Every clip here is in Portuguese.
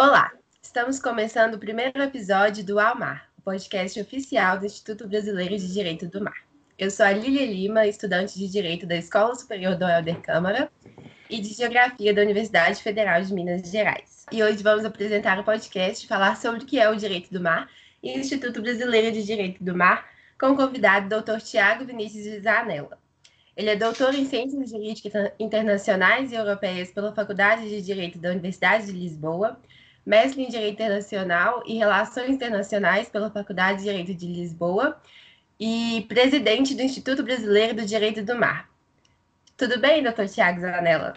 Olá, estamos começando o primeiro episódio do Almar, o podcast oficial do Instituto Brasileiro de Direito do Mar. Eu sou a Lília Lima, estudante de Direito da Escola Superior do Helder Câmara e de Geografia da Universidade Federal de Minas Gerais. E hoje vamos apresentar o podcast e falar sobre o que é o Direito do Mar e o Instituto Brasileiro de Direito do Mar, com o convidado Dr. Tiago Vinícius Zanella. Ele é doutor em Ciências Jurídicas Internacionais e Europeias pela Faculdade de Direito da Universidade de Lisboa, mestre em Direito Internacional e Relações Internacionais pela Faculdade de Direito de Lisboa e presidente do Instituto Brasileiro do Direito do Mar. Tudo bem, doutor Tiago Zanella?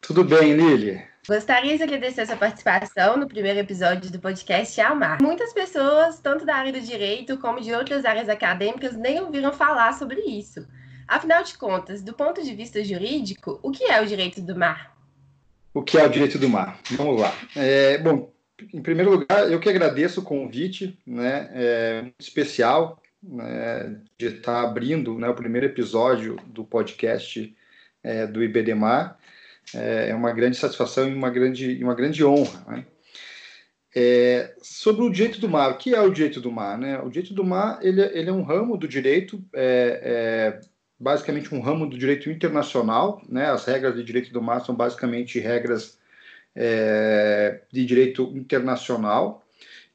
Tudo bem, Lili. Gostaria de agradecer a sua participação no primeiro episódio do podcast Ao Mar. Muitas pessoas, tanto da área do direito como de outras áreas acadêmicas, nem ouviram falar sobre isso. Afinal de contas, do ponto de vista jurídico, o que é o direito do mar? O que é o direito do mar? Vamos lá. É, bom, em primeiro lugar, eu que agradeço o convite, né, é, especial né, de estar abrindo né, o primeiro episódio do podcast é, do IBDMAR. É, é uma grande satisfação e uma grande, uma grande honra. Né? É, sobre o direito do mar, o que é o direito do mar? Né? O direito do mar ele, é, ele é um ramo do direito, é, é, basicamente um ramo do direito internacional. Né? As regras de direito do mar são basicamente regras é, de direito internacional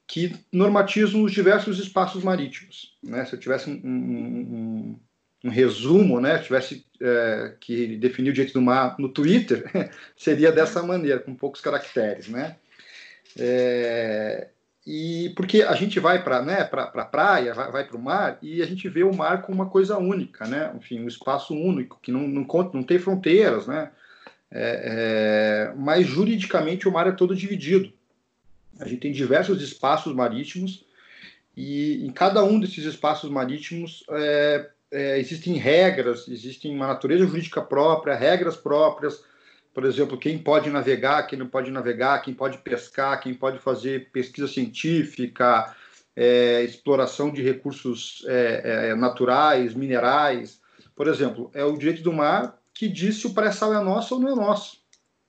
que normatizam os diversos espaços marítimos. Né? Se eu tivesse um, um, um, um resumo, né? tivesse é, que definir o direito do mar no Twitter, seria dessa maneira, com poucos caracteres. Né? É, e porque a gente vai para né, pra, pra praia, vai, vai para o mar, e a gente vê o mar como uma coisa única, né? enfim, um espaço único, que não, não, não tem fronteiras, né? É, é, mas juridicamente o mar é todo dividido. A gente tem diversos espaços marítimos e em cada um desses espaços marítimos é, é, existem regras, existem uma natureza jurídica própria, regras próprias. Por exemplo, quem pode navegar, quem não pode navegar, quem pode pescar, quem pode fazer pesquisa científica, é, exploração de recursos é, é, naturais, minerais. Por exemplo, é o direito do mar que diz se o pré-sal é nosso ou não é nosso.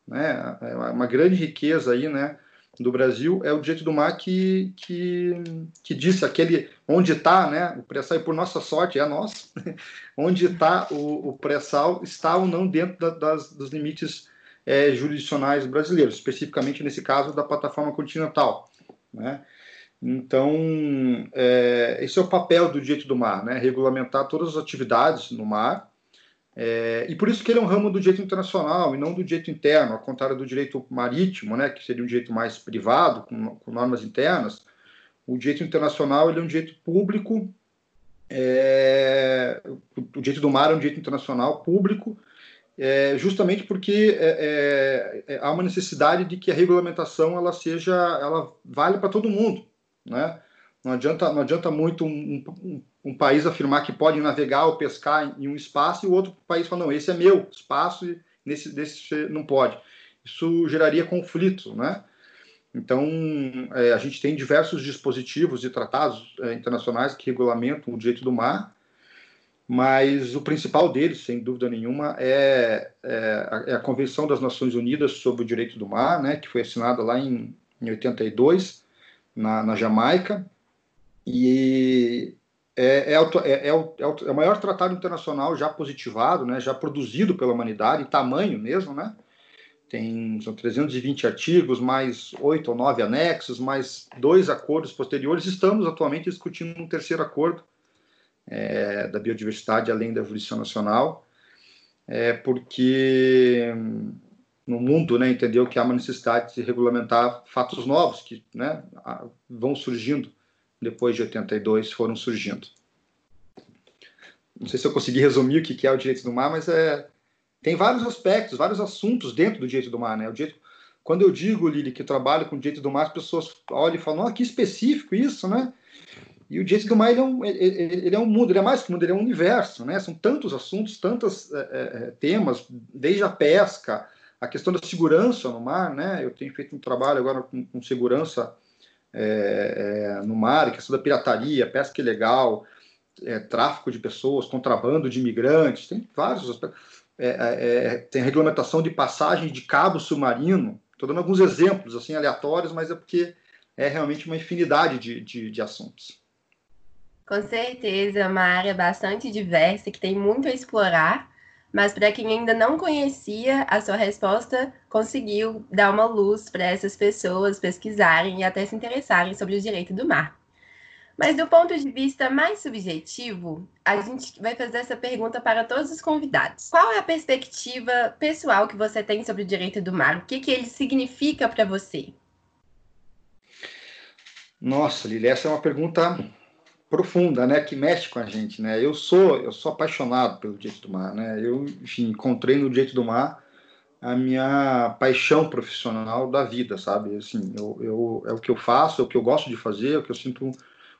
Né? É uma grande riqueza aí, né? do Brasil é o direito do mar que, que, que disse aquele onde está, né, o pré-sal, por nossa sorte, é nosso, onde está o, o pré-sal está ou não dentro da, das, dos limites é, jurisdicionais brasileiros, especificamente nesse caso da plataforma continental. Né? Então, é, esse é o papel do direito do mar, né, regulamentar todas as atividades no mar, é, e por isso que ele é um ramo do direito internacional e não do direito interno, ao contrário do direito marítimo, né, que seria um direito mais privado, com, com normas internas. O direito internacional ele é um direito público, é, o direito do mar é um direito internacional público, é, justamente porque é, é, é, há uma necessidade de que a regulamentação ela seja, ela vale para todo mundo, né? Não adianta, não adianta muito um, um, um, país afirmar que pode navegar ou pescar em um espaço e o outro país falar, não, esse é meu espaço e nesse, nesse não pode. Isso geraria conflito, né? Então, é, a gente tem diversos dispositivos e tratados é, internacionais que regulamentam o direito do mar, mas o principal deles, sem dúvida nenhuma, é, é, a, é a, Convenção das Nações Unidas sobre o Direito do Mar, né, que foi assinada lá em, em 82, na, na Jamaica, e é, é, é, é, o, é, o, maior tratado internacional já positivado, né, já produzido pela humanidade, em tamanho mesmo, né? Tem, são 320 artigos, mais oito ou nove anexos, mais dois acordos posteriores. Estamos atualmente discutindo um terceiro acordo é, da biodiversidade além da evolução nacional, é, porque no mundo né, entendeu que há uma necessidade de regulamentar fatos novos que né, vão surgindo depois de 82 foram surgindo. Não sei se eu consegui resumir o que é o direito do mar, mas é, tem vários aspectos, vários assuntos dentro do direito do mar. Né? O direito, quando eu digo, Lili, que trabalho com direito do mar, as pessoas olham e falam, ah, que específico isso, né? E o direito do ele é, um, ele, ele é um mundo, ele é mais que um mundo, ele é um universo, né? São tantos assuntos, tantos é, é, temas, desde a pesca, a questão da segurança no mar, né? Eu tenho feito um trabalho agora com, com segurança é, é, no mar, questão da pirataria, pesca ilegal, é, tráfico de pessoas, contrabando de imigrantes, tem vários aspectos. É, é, é, tem regulamentação de passagem de cabo submarino, Estou dando alguns exemplos assim aleatórios, mas é porque é realmente uma infinidade de, de, de assuntos. Com certeza, uma área bastante diversa que tem muito a explorar, mas para quem ainda não conhecia, a sua resposta conseguiu dar uma luz para essas pessoas pesquisarem e até se interessarem sobre o direito do mar. Mas do ponto de vista mais subjetivo, a gente vai fazer essa pergunta para todos os convidados. Qual é a perspectiva pessoal que você tem sobre o direito do mar? O que, que ele significa para você? Nossa, Lili, essa é uma pergunta profunda, né, que mexe com a gente, né? Eu sou, eu sou apaixonado pelo direito do mar, né? Eu, enfim, encontrei no direito do mar a minha paixão profissional da vida, sabe? Assim, eu, eu é o que eu faço, é o que eu gosto de fazer, é o que eu sinto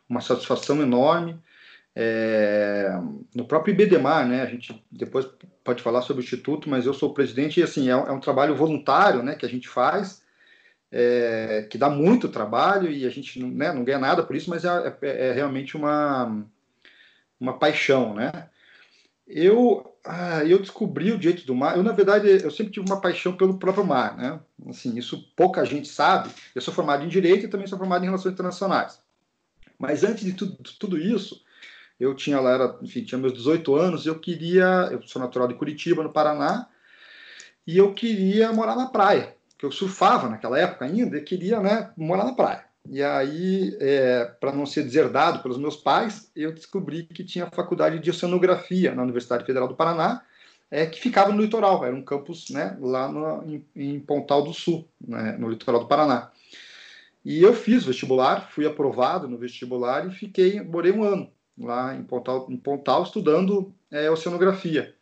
uma satisfação enorme. É, no próprio IBDMAR, né, a gente depois pode falar sobre o Instituto, mas eu sou presidente e assim, é, é um trabalho voluntário né, que a gente faz, é, que dá muito trabalho e a gente não, né, não ganha nada por isso, mas é, é, é realmente uma, uma paixão. Né? Eu, ah, eu descobri o direito do mar, eu na verdade eu sempre tive uma paixão pelo próprio mar. Né? Assim, isso pouca gente sabe, eu sou formado em Direito e também sou formado em Relações Internacionais. Mas antes de tudo, tudo isso, eu tinha lá, era, enfim, tinha meus 18 anos, eu queria, eu sou natural de Curitiba, no Paraná, e eu queria morar na praia, porque eu surfava naquela época ainda, e queria, né, morar na praia. E aí, é, para não ser deserdado pelos meus pais, eu descobri que tinha faculdade de oceanografia na Universidade Federal do Paraná, é, que ficava no litoral, era um campus né, lá no, em, em, Pontal do Sul, né, no litoral do Paraná. E eu fiz vestibular, fui aprovado no vestibular e fiquei, morei um ano lá em Pontal, em Pontal estudando é, oceanografia.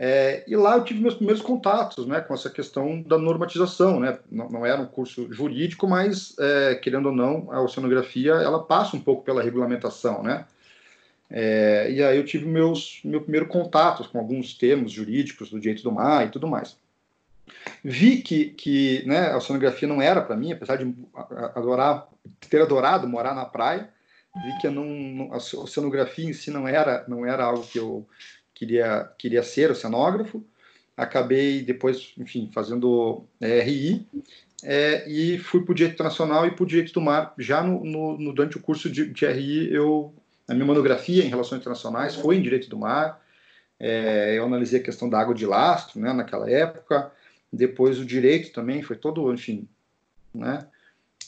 É, e lá eu tive meus primeiros contatos né, com essa questão da normatização. Né? Não, não era um curso jurídico, mas, é, querendo ou não, a oceanografia ela passa um pouco pela regulamentação. Né? É, e aí eu tive meus meu primeiro contatos com alguns termos jurídicos do direito do mar e tudo mais. Vi que, que né, a oceanografia não era para mim, apesar de adorar, ter adorado morar na praia, vi que não, a oceanografia em si não era, não era algo que eu queria, queria ser oceanógrafo. Acabei depois, enfim, fazendo é, RI é, e fui para o direito internacional e para o direito do mar. Já no, no, no, durante o curso de, de RI, eu, a minha monografia em relações internacionais foi em direito do mar. É, eu analisei a questão da água de lastro, né, naquela época depois o direito também, foi todo, enfim, né?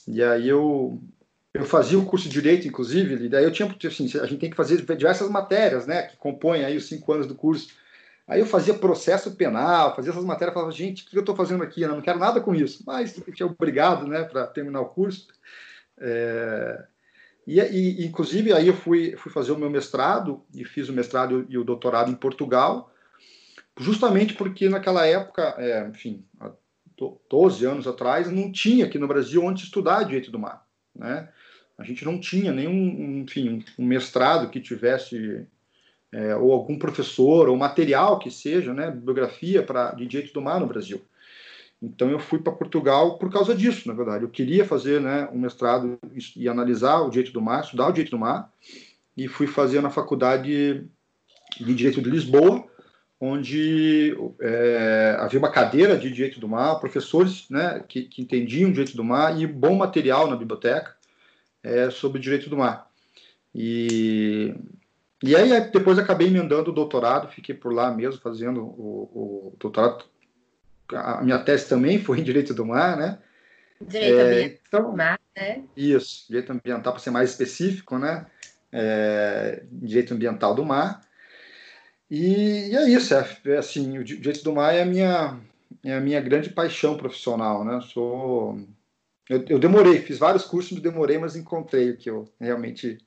E aí eu eu fazia o curso de direito, inclusive, e daí eu tinha, assim, a gente tem que fazer diversas matérias, né, que compõem aí os cinco anos do curso. Aí eu fazia processo penal, fazia essas matérias, falava, gente, o que eu estou fazendo aqui? Eu não quero nada com isso. Mas tinha obrigado, né, para terminar o curso. É... E, e, inclusive, aí eu fui, fui fazer o meu mestrado, e fiz o mestrado e o doutorado em Portugal, justamente porque naquela época, é, enfim, há 12 anos atrás, não tinha aqui no Brasil onde estudar direito do mar, né? A gente não tinha nenhum, enfim, um mestrado que tivesse é, ou algum professor ou material que seja, né, bibliografia para de direito do mar no Brasil. Então eu fui para Portugal por causa disso, na verdade. Eu queria fazer, né, um mestrado e analisar o direito do mar, estudar o direito do mar, e fui fazer na faculdade de direito de Lisboa onde é, havia uma cadeira de direito do mar, professores né, que, que entendiam direito do mar e bom material na biblioteca é, sobre direito do mar. E, e aí depois acabei emendando o doutorado, fiquei por lá mesmo fazendo o, o doutorado. A minha tese também foi em direito do mar, né? Direito é, ambiental então, do mar, né? Isso, direito ambiental para ser mais específico, né? É, direito ambiental do mar. E, e é isso, é, é, assim, o direito do mar é a minha, é a minha grande paixão profissional, né? Sou, eu, eu demorei, fiz vários cursos, demorei, mas encontrei o que eu realmente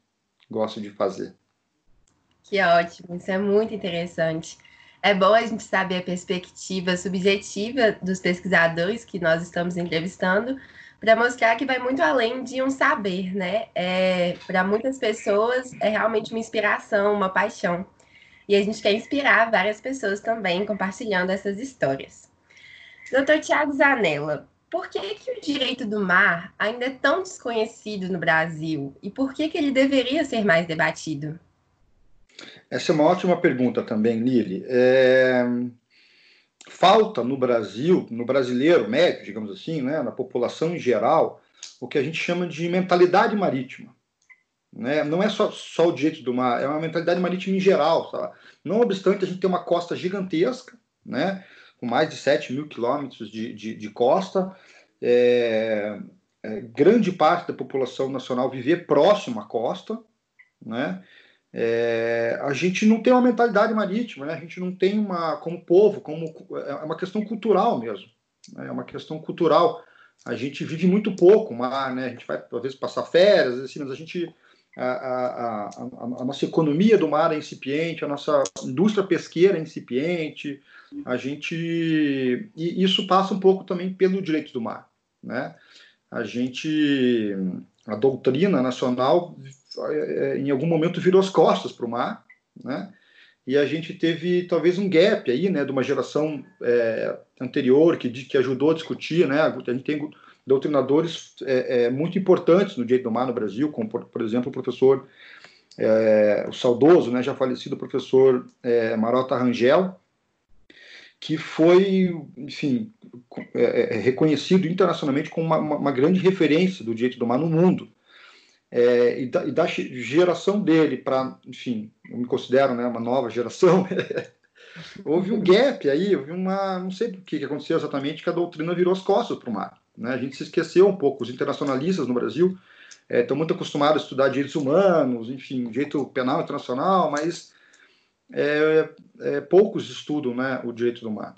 gosto de fazer. Que ótimo, isso é muito interessante. É bom a gente saber a perspectiva subjetiva dos pesquisadores que nós estamos entrevistando, para mostrar que vai muito além de um saber, né? É, para muitas pessoas é realmente uma inspiração, uma paixão. E a gente quer inspirar várias pessoas também compartilhando essas histórias. Doutor Tiago Zanella, por que, que o direito do mar ainda é tão desconhecido no Brasil e por que, que ele deveria ser mais debatido? Essa é uma ótima pergunta também, Lili. É... falta no Brasil, no brasileiro médio, digamos assim, né, na população em geral, o que a gente chama de mentalidade marítima. Né? Não é só, só o direito do mar, é uma mentalidade marítima em geral. Sabe? Não obstante a gente ter uma costa gigantesca, né? Com mais de 7 mil quilômetros de, de, de costa, é, é, grande parte da população nacional viver próximo à costa, né? É, a gente não tem uma mentalidade marítima, né? a gente não tem uma, como povo, como é uma questão cultural mesmo, né? é uma questão cultural. A gente vive muito pouco mar, né? A gente vai às vezes passar férias, assim, mas a gente a, a, a, a, nossa economia do mar é incipiente, a nossa indústria pesqueira é incipiente, a gente e isso passa um pouco também pelo direito do mar, né? A gente a doutrina nacional é, em algum momento virou as costas para o mar, né? E a gente teve talvez um gap aí, né, de uma geração é, anterior que, que ajudou a discutir, né? A gente tem doutrinadores é, é, muito importantes no direito do mar no Brasil, como por, por exemplo o professor é, o saudoso, né, já falecido professor é, Marota Rangel, que foi, enfim, é, é, reconhecido internacionalmente como uma, uma, uma, grande referência do direito do mar no mundo. É, e, da, e, da, geração dele para, enfim, eu me considero né, uma nova geração, houve um gap aí, houve uma, não sei o que aconteceu exatamente, que a doutrina virou as costas para o mar. Né? A gente se esqueceu um pouco, os internacionalistas no Brasil estão é, muito acostumados a estudar direitos humanos, enfim, direito penal internacional, mas é, é, poucos estudam né, o direito do mar.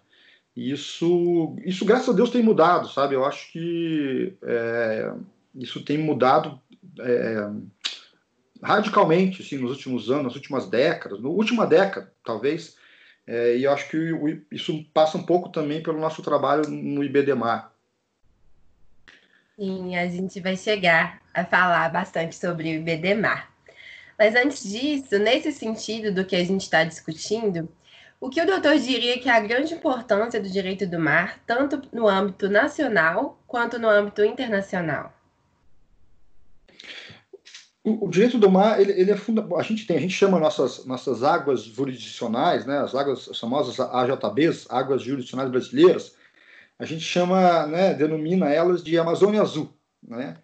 E isso, isso, graças a Deus, tem mudado, sabe? Eu acho que é, isso tem mudado é, radicalmente assim, nos últimos anos, nas últimas décadas, na última década, talvez. É, e eu acho que isso passa um pouco também pelo nosso trabalho no IBDMAR. Sim, a gente vai chegar a falar bastante sobre o IBDMAR. Mas antes disso, nesse sentido do que a gente está discutindo, o que o doutor diria que é a grande importância do direito do mar, tanto no âmbito nacional quanto no âmbito internacional? O, direito do mar, ele, ele é fundamental. A gente tem, a gente chama nossas nossas águas jurisdicionais, né, as águas as famosas AJBs, águas jurisdicionais brasileiras, a gente chama, né, denomina elas de Amazônia Azul, né?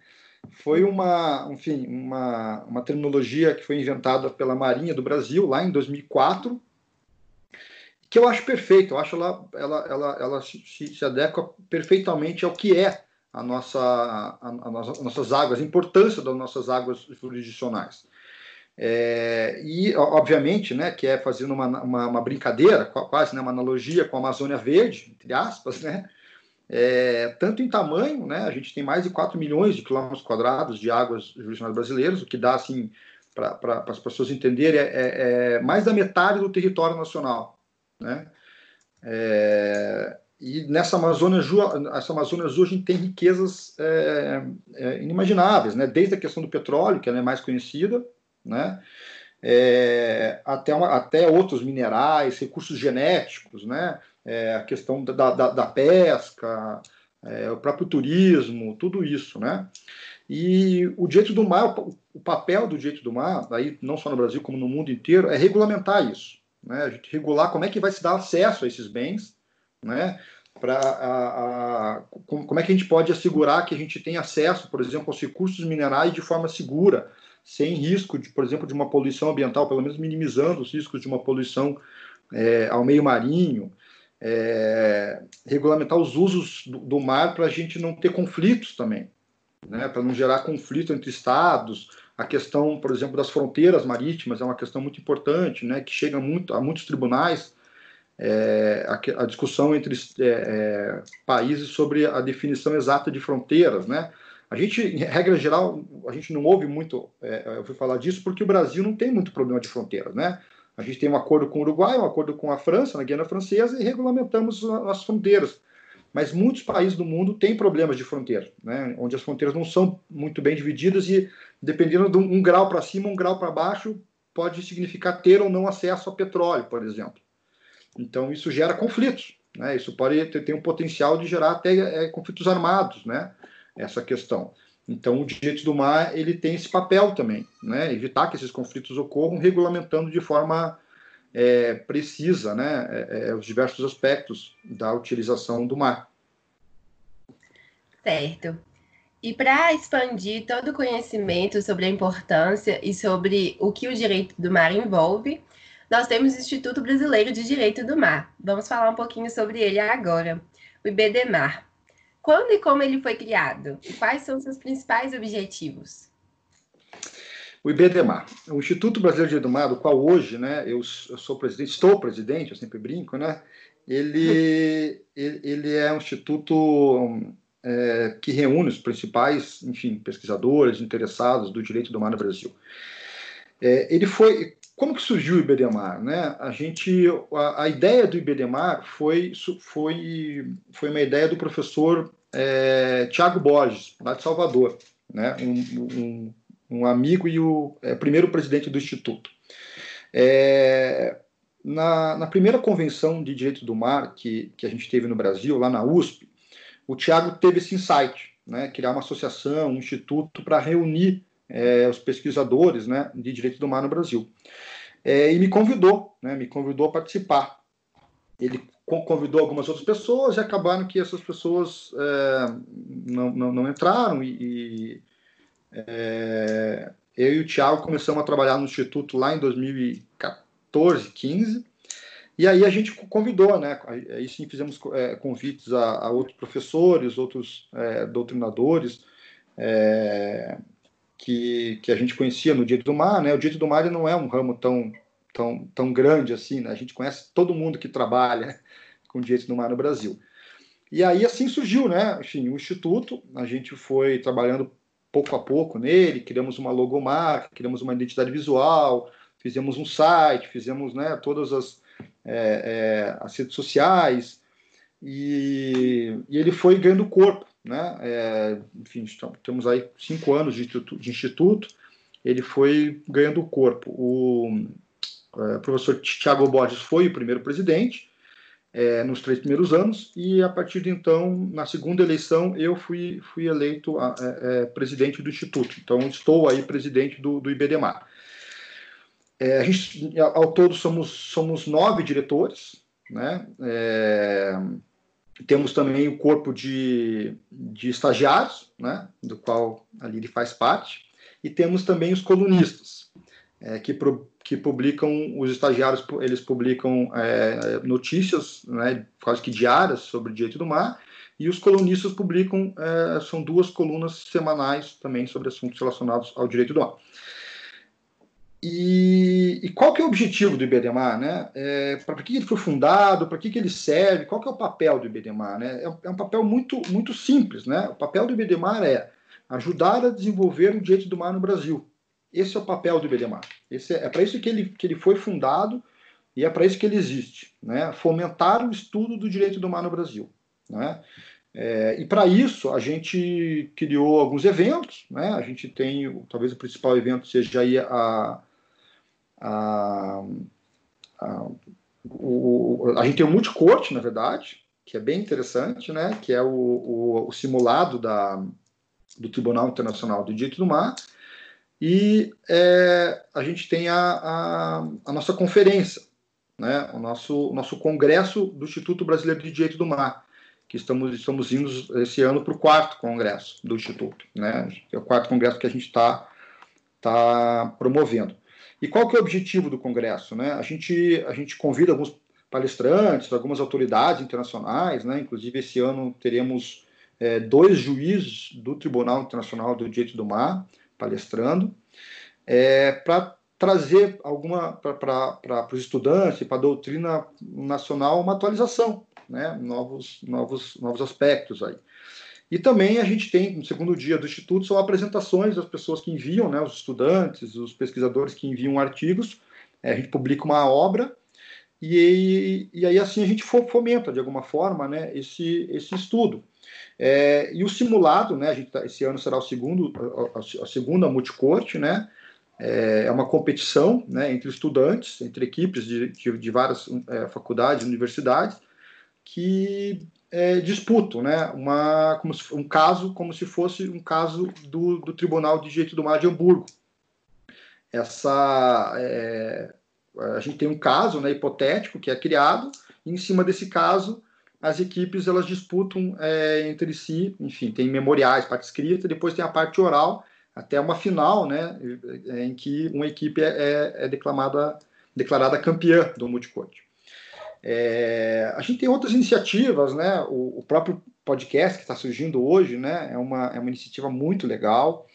Foi uma, enfim, uma, uma terminologia que foi inventada pela Marinha do Brasil lá em 2004, que eu acho perfeita, eu acho ela, ela, ela, ela se, se adequa perfeitamente ao que é a nossa, a, a, nossa, nossas águas, a importância das nossas águas jurisdicionais. É, e, obviamente, né, que é fazendo uma, uma, uma, brincadeira, quase né, uma analogia com a Amazônia Verde, entre aspas, né, é, tanto em tamanho, né, a gente tem mais de 4 milhões de quilômetros quadrados de águas jurisdicionais brasileiras, o que dá, assim, para as pessoas entenderem, é, é, é, mais da metade do território nacional. Né? É, e nessa Amazônia, essa Amazônia Azul a gente tem riquezas é, é, inimagináveis, né? desde a questão do petróleo, que ela é mais conhecida, né? Até, uma, até outros minerais, recursos genéticos, né? É, a questão da, da, da pesca, é, o próprio turismo, tudo isso, né? E o direito do mar, o papel do direito do mar, aí não só no Brasil como no mundo inteiro, é regulamentar isso, né? A gente regular como é que vai se dar acesso a esses bens, né? Para como é que a gente pode assegurar que a gente tem acesso, por exemplo, aos recursos minerais de forma segura, sem risco, de, por exemplo, de uma poluição ambiental, pelo menos minimizando os riscos de uma poluição é, ao meio marinho, é, regulamentar os usos do, do mar para a gente não ter conflitos também, né? para não gerar conflito entre estados. A questão, por exemplo, das fronteiras marítimas é uma questão muito importante, né? que chega muito, a muitos tribunais. É, a, a, discussão entre é, é, países sobre a definição exata de fronteiras, né? A gente, em regra geral, a gente não ouve muito é, eu fui falar disso porque o Brasil não tem muito problema de fronteiras, né? A gente tem um acordo com o Uruguai, um acordo com a França, na Guiana Francesa, e regulamentamos as fronteiras. Mas muitos países do mundo têm problemas de fronteira, né? onde as fronteiras não são muito bem divididas e, dependendo de um, grau para cima, um grau para baixo, pode significar ter ou não acesso a petróleo, por exemplo. Então, isso gera conflitos. Né? Isso pode ter, ter um potencial de gerar até é, conflitos armados, né? essa questão. Então, o direito do mar ele tem esse papel também, né? evitar que esses conflitos ocorram, regulamentando de forma é, precisa né, é, é, os diversos aspectos da utilização do mar. Certo. E para expandir todo o conhecimento sobre a importância e sobre o que o direito do mar envolve, nós temos o Instituto Brasileiro de Direito do Mar. Vamos falar um pouquinho sobre ele agora. O IBDMAR. Quando e como ele foi criado? E quais são seus principais objetivos? O IBDMAR, o Instituto Brasileiro de Direito do Mar, do qual hoje né, eu, sou presidente, estou presidente, eu sempre brinco, né? Ele, ele, ele é um instituto é, que reúne os principais, enfim, pesquisadores interessados do direito do mar no Brasil. É, ele foi, como que surgiu o IBDMAR, né? A gente, a, a ideia do IBDMAR foi, foi, foi uma ideia do professor é, Tiago Borges, lá de Salvador, né? Um, um, um amigo e o é, primeiro presidente do instituto. É, na, na, primeira convenção de direito do mar que, que a gente teve no Brasil, lá na USP, o Tiago teve esse insight, né, criar uma associação, um instituto para reunir é, os pesquisadores né, de direito do mar no Brasil. É, e me convidou, né, me convidou a participar. Ele convidou algumas outras pessoas e acabaram que essas pessoas é, não, não, não, entraram e, e é, eu e o Tiago começamos a trabalhar no Instituto lá em 2014, 15 e aí a gente convidou, né? Aí sim fizemos é, convites a, a, outros professores, outros é, doutrinadores é, que, que a gente conhecia no Direito do Mar, né? O Direito do Mar não é um ramo tão, tão, tão grande assim, né? A gente conhece todo mundo que trabalha com Direito do Mar no Brasil. E aí assim surgiu, né? Enfim, o Instituto, a gente foi trabalhando pouco a pouco nele, criamos uma logomarca, criamos uma identidade visual, fizemos um site, fizemos né, todas as é, é, as redes sociais, e, e, ele foi ganhando corpo. Né? É, enfim, temos aí cinco anos de, de, instituto, ele foi ganhando corpo. O é, professor Tiago Borges foi o primeiro presidente, é, nos três primeiros anos, e a partir de então, na segunda eleição, eu fui, fui eleito a, é, presidente do Instituto. Então, estou aí presidente do, do IBDMAR. É, a gente, ao todo, somos, somos nove diretores, né? Temos também o corpo de, de estagiários, né? Do qual a Lili faz parte, e temos também os colunistas, é, que, pro, que publicam, os estagiários, eles publicam é, notícias, né? Quase que diárias sobre o direito do mar, e os colunistas publicam, é, são duas colunas semanais também sobre assuntos relacionados ao direito do mar. E, e, qual que é o objetivo do IBDMAR? Né? É, para que ele foi fundado? Para que, que ele serve? Qual que é o papel do IBDMAR? Né? É, é, um papel muito, muito simples. Né? O papel do IBDMAR é ajudar a desenvolver o direito do mar no Brasil. Esse é o papel do IBDMAR. Esse é, é para isso que ele, que ele foi fundado e é para isso que ele existe. Né? Fomentar o estudo do direito do mar no Brasil. Né? É, e para isso a gente criou alguns eventos. Né? A gente tem, talvez o principal evento seja aí a a, a, o, a gente tem o multicorte, na verdade, que é bem interessante, né? que é o, o, o simulado da, do Tribunal Internacional do Direito do Mar, e é, a gente tem a, a, a, nossa conferência, né? o nosso, o nosso congresso do Instituto Brasileiro de Direito do Mar, que estamos, estamos indo esse ano para o quarto congresso do Instituto. Né? É o quarto congresso que a gente está tá promovendo. E qual que é o objetivo do Congresso? Né? A, gente, a gente convida alguns palestrantes, algumas autoridades internacionais, né? inclusive esse ano teremos é, dois juízes do Tribunal Internacional do Direito do Mar palestrando, é, para trazer alguma para os estudantes para a doutrina nacional uma atualização, né? novos, novos, novos aspectos aí. E também a gente tem, no segundo dia do Instituto, são apresentações das pessoas que enviam, né, os estudantes, os pesquisadores que enviam artigos. É, a gente publica uma obra e, e aí assim a gente fomenta de alguma forma né, esse, esse estudo. É, e o simulado, né, a gente tá, esse ano será o segundo, a, a segunda multicorte, né, é, é uma competição né, entre estudantes, entre equipes de, de, de várias é, faculdades, universidades, que é, disputam né, uma, como se, um caso como se fosse um caso do, do Tribunal de Direito do Mar de Hamburgo. Essa, é, a gente tem um caso né, hipotético que é criado, e em cima desse caso as equipes elas disputam é, entre si, enfim, tem memoriais, parte escrita, depois tem a parte oral, até uma final, né, em que uma equipe é, é, é declamada, declarada campeã do multicode. É, a gente tem outras iniciativas, né, o, o próprio podcast que está surgindo hoje, né, é uma, é uma iniciativa muito legal.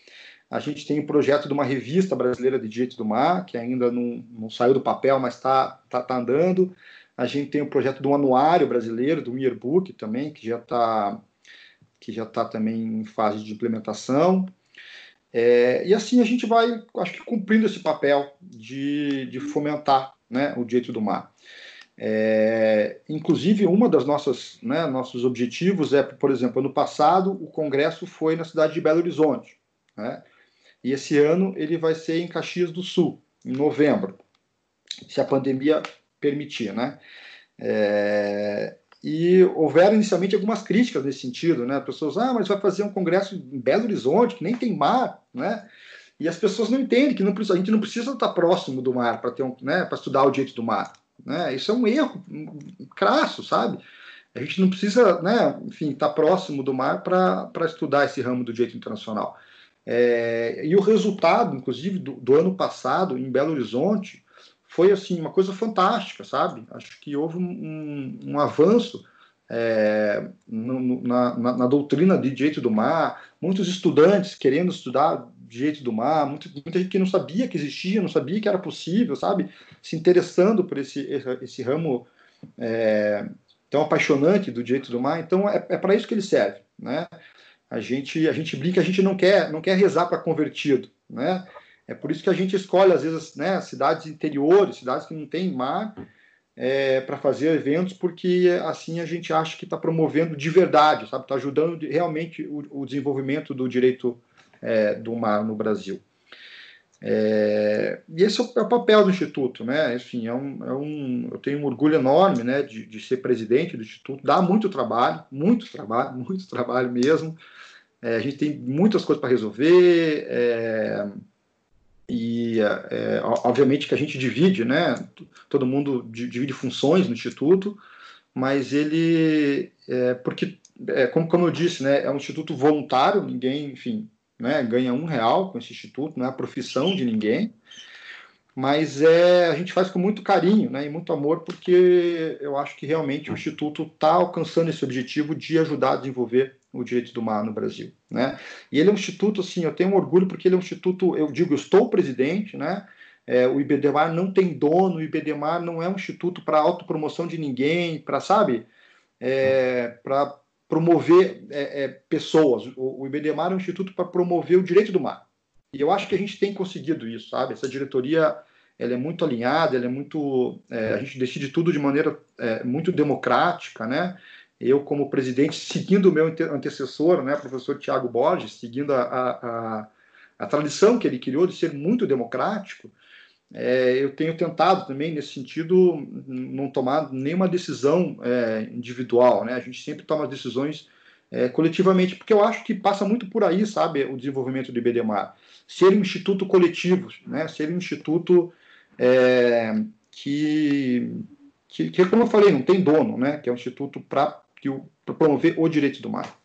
A gente tem o um projeto de uma revista brasileira de direito do mar, que ainda não, não saiu do papel, mas está tá, tá andando. A gente tem o projeto do Anuário Brasileiro, do Yearbook também, que já está que já está também em fase de implementação. É, e assim a gente vai, acho que, cumprindo esse papel de, de fomentar né, o direito do mar. É, inclusive, uma das nossas né, nossos objetivos é, por exemplo, ano passado o congresso foi na cidade de Belo Horizonte, né, e esse ano ele vai ser em Caxias do Sul, em novembro, se a pandemia permitir, né? É, e houveram inicialmente algumas críticas nesse sentido, né? Pessoas, ah, mas vai fazer um congresso em Belo Horizonte, que nem tem mar, né? E as pessoas não entendem que não precisa, a gente não precisa estar próximo do mar para ter um, né, para estudar o direito do mar, né? Isso é um erro crasso, sabe? A gente não precisa, né, enfim, estar próximo do mar para estudar esse ramo do direito internacional. É, e o resultado, inclusive, do, do ano passado, em Belo Horizonte, foi assim uma coisa fantástica, sabe? Acho que houve um, um avanço é, no, na, na, na, doutrina de direito do mar, muitos estudantes querendo estudar direito do mar, muita, muita gente que não sabia que existia, não sabia que era possível, sabe? Se interessando por esse, esse, esse ramo é, tão apaixonante do direito do mar. Então é, é para isso que ele serve, né? A gente a gente brinca, a gente não quer não quer rezar para convertido, né? É por isso que a gente escolhe, às vezes, né, cidades interiores, cidades que não têm mar, é, para fazer eventos, porque assim a gente acha que está promovendo de verdade, sabe? Está ajudando realmente o, o, desenvolvimento do direito é, do mar no Brasil. É, e esse é o papel do Instituto, né? Enfim, é um, é um, eu tenho um orgulho enorme né, de, de ser presidente do Instituto, dá muito trabalho, muito trabalho, muito trabalho mesmo. É, a gente tem muitas coisas para resolver. É, e é, obviamente que a gente divide, né? Todo mundo divide funções no instituto, mas ele, é, porque é, como, como eu disse, né? É um instituto voluntário, ninguém, enfim, né? Ganha um real com esse instituto, não é a profissão de ninguém, mas é a gente faz com muito carinho, né? E muito amor, porque eu acho que realmente o instituto está alcançando esse objetivo de ajudar a desenvolver o direito do mar no Brasil, né? E ele é um instituto, assim, eu tenho um orgulho porque ele é um instituto, eu digo, eu estou presidente, né? É, o IBDMAR não tem dono, o IBDMAR não é um instituto para autopromoção de ninguém, para, sabe, é, para promover é, é, pessoas. O, o IBDMAR é um instituto para promover o direito do mar. E eu acho que a gente tem conseguido isso, sabe? Essa diretoria ela é muito alinhada, ela é muito, é, a gente decide tudo de maneira é, muito democrática, né? eu como presidente, seguindo o meu antecessor, né, professor Tiago Borges, seguindo a, a, a, tradição que ele criou de ser muito democrático, é, eu tenho tentado também, nesse sentido, não tomar nenhuma decisão é, individual, né? A gente sempre toma decisões é, coletivamente, porque eu acho que passa muito por aí, sabe, o desenvolvimento do IBDMAR. Ser um instituto coletivo, né? Ser um instituto é, que, que, que, como eu falei, não tem dono, né? Que é um instituto para promover o direito do mar.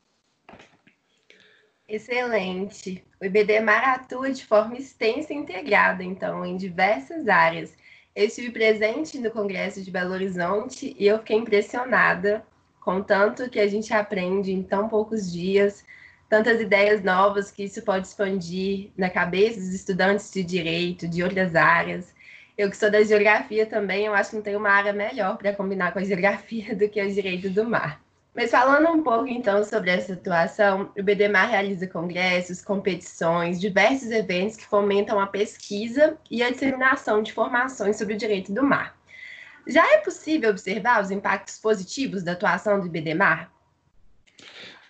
Excelente. O IBDMAR atua de forma extensa e integrada, então, em diversas áreas. Eu estive presente no Congresso de Belo Horizonte e eu fiquei impressionada com tanto que a gente aprende em tão poucos dias, tantas ideias novas que isso pode expandir na cabeça dos estudantes de direito, de outras áreas. Eu que sou da geografia também, eu acho que não tem uma área melhor para combinar com a geografia do que o direito do mar. Mas falando um pouco então sobre essa situação, o BDMAR realiza congressos, competições, diversos eventos que fomentam a pesquisa e a disseminação de informações sobre o direito do mar. Já é possível observar os impactos positivos da atuação do IBDMAR?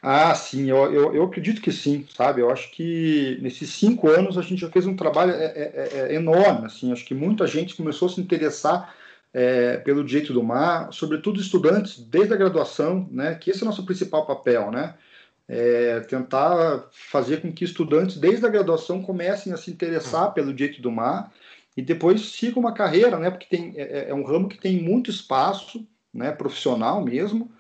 Ah, sim, eu, eu, eu, acredito que sim, sabe? Eu acho que nesses cinco anos a gente já fez um trabalho é, é, é, é enorme, assim, acho que muita gente começou a se interessar é, pelo direito do mar, sobretudo estudantes desde a graduação, né, que esse é o nosso principal papel, né, é tentar fazer com que estudantes desde a graduação comecem a se interessar pelo direito do mar e depois siga uma carreira, né? Porque tem, é, é um ramo que tem muito espaço, né? Profissional mesmo,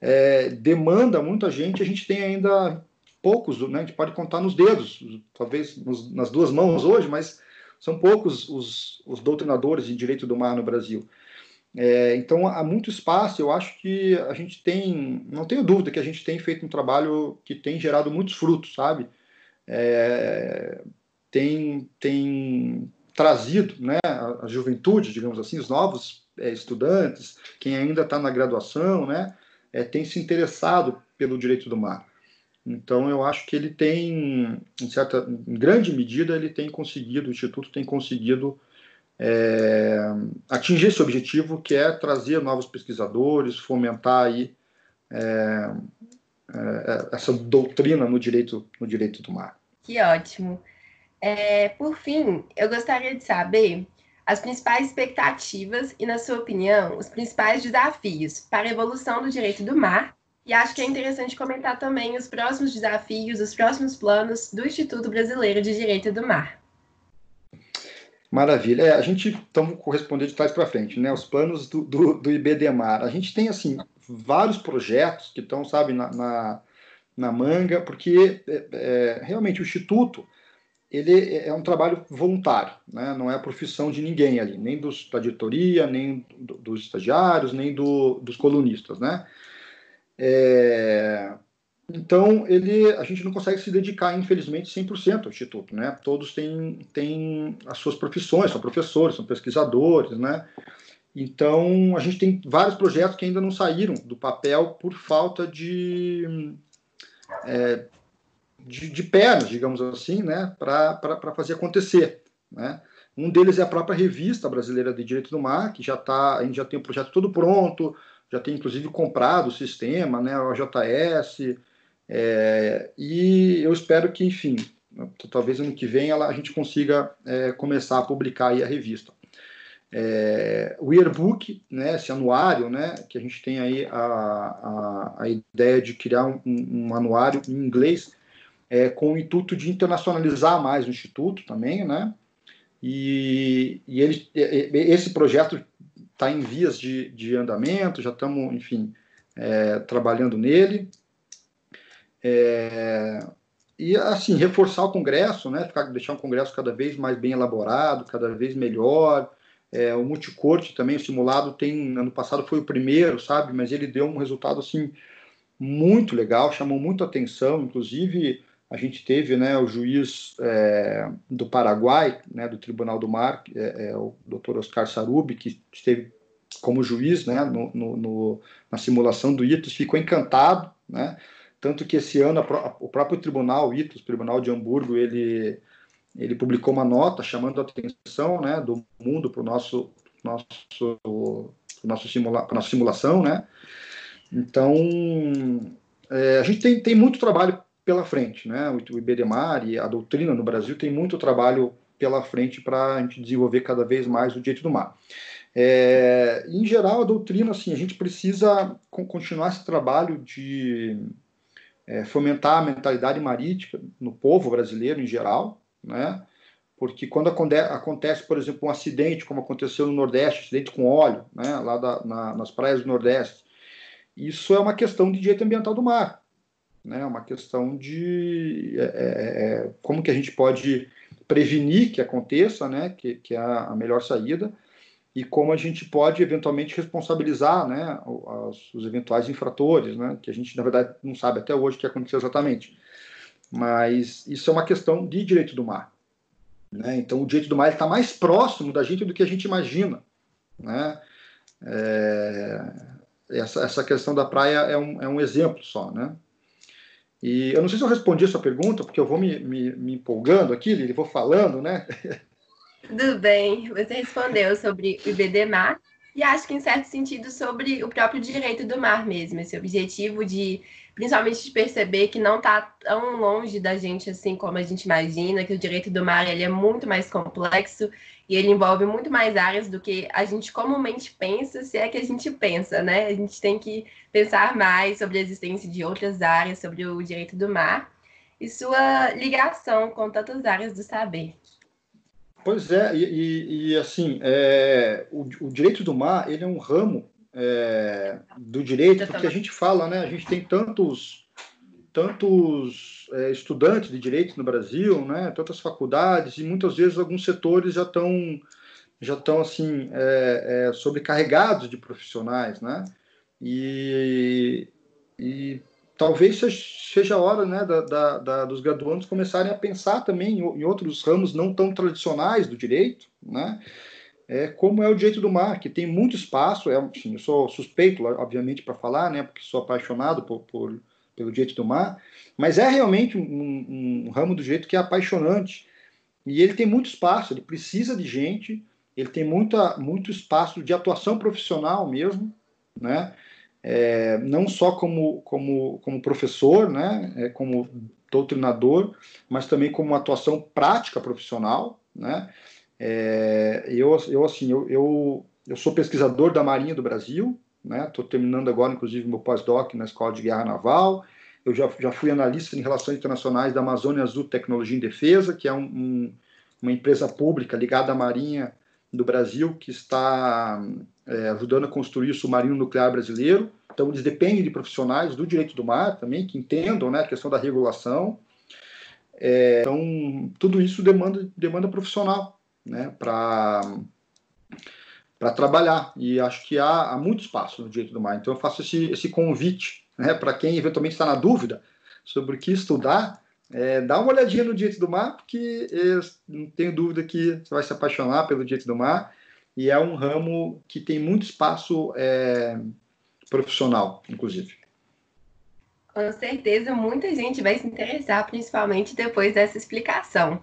é, demanda muita gente. A gente tem ainda poucos, né? A gente pode contar nos dedos, talvez nos, nas duas mãos hoje, mas são poucos os, os doutrinadores de direito do mar no Brasil. É, então há muito espaço. Eu acho que a gente tem, não tenho dúvida que a gente tem feito um trabalho que tem gerado muitos frutos, sabe? É, tem, tem trazido né, a, a, juventude, digamos assim, os novos é, estudantes, quem ainda está na graduação, né, é, tem se interessado pelo direito do mar. Então, eu acho que ele tem, em, certa, em grande medida, ele tem conseguido, o Instituto tem conseguido é, atingir esse objetivo, que é trazer novos pesquisadores, fomentar aí é, é, essa doutrina no direito, no direito do mar. Que ótimo. É, por fim, eu gostaria de saber as principais expectativas e, na sua opinião, os principais desafios para a evolução do direito do mar. E acho que é interessante comentar também os próximos desafios, os próximos planos do Instituto Brasileiro de Direito do Mar. Maravilha. É, a gente, então, corresponder de trás para frente, né? Os planos do, do, do, IBDMAR. A gente tem, assim, vários projetos que estão, sabe, na, na, na manga, porque é, é, realmente o Instituto ele é um trabalho voluntário, né? não é a profissão de ninguém ali, nem dos, da diretoria, nem do, dos estagiários, nem do, dos colunistas. Né? É, então, ele, a gente não consegue se dedicar, infelizmente, 100% ao Instituto. Né? Todos têm, têm as suas profissões, são professores, são pesquisadores. Né? Então, a gente tem vários projetos que ainda não saíram do papel por falta de. É, de, de pernas, digamos assim, né, para fazer acontecer. Né? Um deles é a própria revista brasileira de direito do mar, que já tá, a gente já tem o projeto todo pronto, já tem inclusive comprado o sistema, né, o JS, é, e eu espero que, enfim, talvez ano que vem ela, a gente consiga é, começar a publicar a revista. É, o yearbook, né, esse anuário, né, que a gente tem aí a, a, a ideia de criar um, um anuário em inglês, é, com o intuito de internacionalizar mais o Instituto também, né? E, e ele, esse projeto está em vias de, de, andamento, já estamos, enfim, é, trabalhando nele. É, e, assim, reforçar o Congresso, né? Ficar, deixar o Congresso cada vez mais bem elaborado, cada vez melhor. É, o multicorte também, o simulado, tem, ano passado foi o primeiro, sabe? Mas ele deu um resultado, assim, muito legal, chamou muito atenção, inclusive a gente teve né, o juiz é, do Paraguai, né, do Tribunal do Mar, é, é, o doutor Oscar Sarubi, que esteve como juiz né, no, no, no, na simulação do ITOS, ficou encantado, né, tanto que esse ano a, o próprio tribunal, o ITOS, Tribunal de Hamburgo, ele, ele publicou uma nota chamando a atenção né, do mundo para o nosso, nosso, nosso simula, nossa simulação. Né, então, é, a gente tem, tem muito trabalho pela frente, né? O IBDMAR e a doutrina no Brasil tem muito trabalho pela frente para a gente desenvolver cada vez mais o direito do mar. É, em geral, a doutrina, assim, a gente precisa continuar esse trabalho de é, fomentar a mentalidade marítima no povo brasileiro em geral, né? Porque quando acontece, por exemplo, um acidente, como aconteceu no Nordeste, acidente com óleo, né, lá da, na, nas praias do Nordeste, isso é uma questão de direito ambiental do mar né? Uma questão de é, é, é, como que a gente pode prevenir que aconteça, né? Que, que é a melhor saída e como a gente pode eventualmente responsabilizar, né? Os, os eventuais infratores, né? Que a gente na verdade não sabe até hoje o que aconteceu exatamente. Mas isso é uma questão de direito do mar. Né? Então, o direito do mar está mais próximo da gente do que a gente imagina. Né? É, essa, essa questão da praia é um, é um exemplo só. Né? E eu não sei se eu respondi a sua pergunta, porque eu vou me, me, me empolgando aqui, Lili, vou falando, né? Tudo bem, você respondeu sobre o IBDMAR e acho que, em certo sentido, sobre o próprio direito do mar mesmo, esse objetivo de, principalmente, de perceber que não está tão longe da gente assim como a gente imagina, que o direito do mar ele é muito mais complexo e ele envolve muito mais áreas do que a gente comumente pensa, se é que a gente pensa, né? A gente tem que pensar mais sobre a existência de outras áreas, sobre o direito do mar e sua ligação com tantas áreas do saber. Pois é, e, e, assim, é, o, o, direito do mar ele é um ramo é, do direito, porque a gente fala, né? A gente tem tantos, tantos é, estudantes de direito no Brasil, né? Tantas faculdades e muitas vezes alguns setores já estão já estão assim é, é, sobrecarregados de profissionais, né? E, e talvez seja a hora né, da, da, da, dos graduandos começarem a pensar também em, em, outros ramos não tão tradicionais do direito, né? É, como é o direito do mar, que tem muito espaço. É, assim, eu sou suspeito, obviamente, para falar, né, porque sou apaixonado por, por, pelo direito do mar, mas é realmente um, um ramo do direito que é apaixonante. E ele tem muito espaço, ele precisa de gente, ele tem muita, muito espaço de atuação profissional mesmo, né? É, não só como, como, como professor, né, é, como doutrinador, mas também como atuação prática profissional, né, é, eu, eu, assim, eu, eu, eu sou pesquisador da Marinha do Brasil, né, estou terminando agora, inclusive, meu pós-doc na Escola de Guerra Naval, eu já, já fui analista em relações internacionais da Amazônia Azul Tecnologia em Defesa, que é um, um, uma empresa pública ligada à Marinha do Brasil que está é, ajudando a construir o submarino nuclear brasileiro. Então, eles dependem de profissionais do direito do mar também, que entendam né, a questão da regulação. É, então, tudo isso demanda, demanda profissional né, para trabalhar. E acho que há, há muito espaço no direito do mar. Então, eu faço esse, esse convite né, para quem eventualmente está na dúvida sobre o que estudar, é, dá uma olhadinha no Direito do Mar, porque eu não tenho dúvida que você vai se apaixonar pelo Direito do Mar, e é um ramo que tem muito espaço é, profissional, inclusive. Com certeza, muita gente vai se interessar, principalmente depois dessa explicação.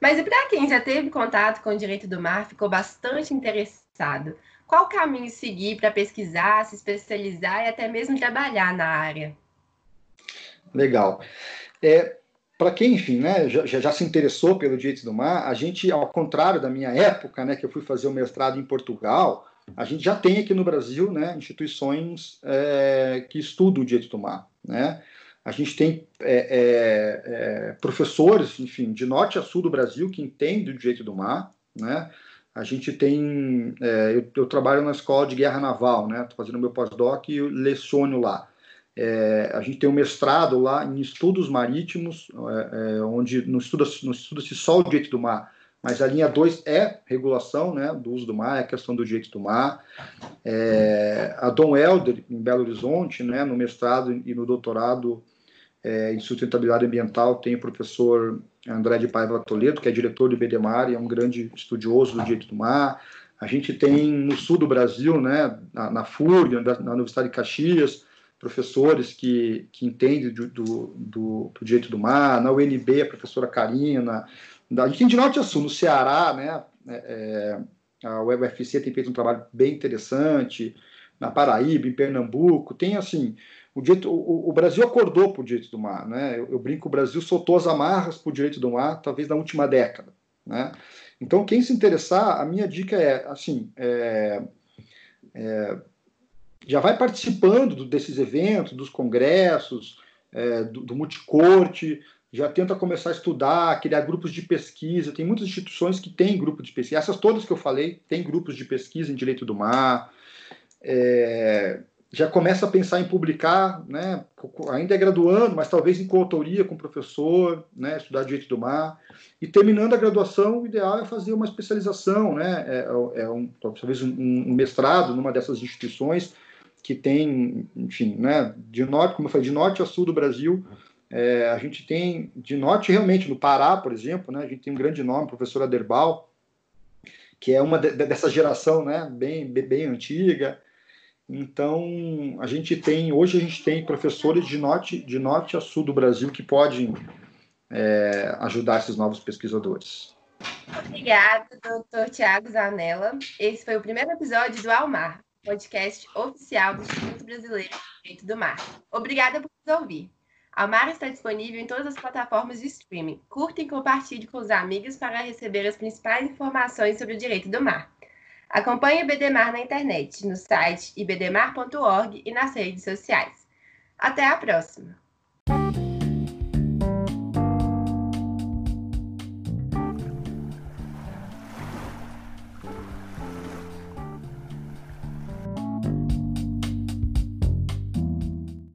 Mas e para quem já teve contato com o direito do mar, ficou bastante interessado, qual caminho seguir para pesquisar, se especializar e até mesmo trabalhar na área? Legal. É, para quem, enfim, né, já, já, se interessou pelo direito do mar, a gente, ao contrário da minha época, né, que eu fui fazer o mestrado em Portugal, a gente já tem aqui no Brasil, né, instituições é, que estudam o direito do mar, né? A gente tem é, é, é, professores, enfim, de norte a sul do Brasil que entendem o direito do mar, né? A gente tem, é, eu, eu, trabalho na escola de guerra naval, né? Estou fazendo meu pós-doc e leciono lá. É, a gente tem um mestrado lá em estudos marítimos, é, é, onde não estuda-se estuda só o direito do mar, mas a linha 2 é regulação né, do uso do mar, é questão do direito do mar. É, a Dom Helder, em Belo Horizonte, né, no mestrado e no doutorado é, em sustentabilidade ambiental, tem o professor André de Paiva Toledo, que é diretor do IBDMAR e é um grande estudioso do direito do mar. A gente tem no sul do Brasil, né, na, na FURG, na Universidade de Caxias, professores que, que entendem do, do, do, do, direito do mar, na UNB a professora Karina, a gente tem de norte a sul, no Ceará, né, é, é a UFC tem feito um trabalho bem interessante, na Paraíba, em Pernambuco, tem assim, o, direito, o, o Brasil acordou para o direito do mar, né, eu, eu brinco, o Brasil soltou as amarras para o direito do mar, talvez na última década, né, então quem se interessar, a minha dica é, assim, é, é já vai participando desses eventos, dos congressos, é, do, do multicorte, já tenta começar a estudar, criar grupos de pesquisa. Tem muitas instituições que têm grupos de pesquisa. Essas todas que eu falei têm grupos de pesquisa em direito do mar. É, já começa a pensar em publicar, né, ainda é graduando, mas talvez em coautoria com o professor, né, estudar direito do mar. E terminando a graduação, o ideal é fazer uma especialização, né, é, é um, talvez um, um mestrado numa dessas instituições que tem, enfim, né, de norte, como eu falei, de norte a sul do Brasil, é, a gente tem, de norte realmente, no Pará, por exemplo, né, a gente tem um grande nome, professor Aderbal, que é uma de, dessa geração, né, bem, bem antiga. Então, a gente tem, hoje a gente tem professores de norte, de norte a sul do Brasil que podem é, ajudar esses novos pesquisadores. Obrigada, doutor Tiago Zanella. Esse foi o primeiro episódio do Almar, podcast oficial do Instituto Brasileiro de Direito do Mar. Obrigada por nos ouvir. A Mar está disponível em todas as plataformas de streaming. Curta e compartilhe com os amigos para receber as principais informações sobre o direito do mar. Acompanhe o IBDMar na internet, no site ibdmar.org e nas redes sociais. Até a próxima!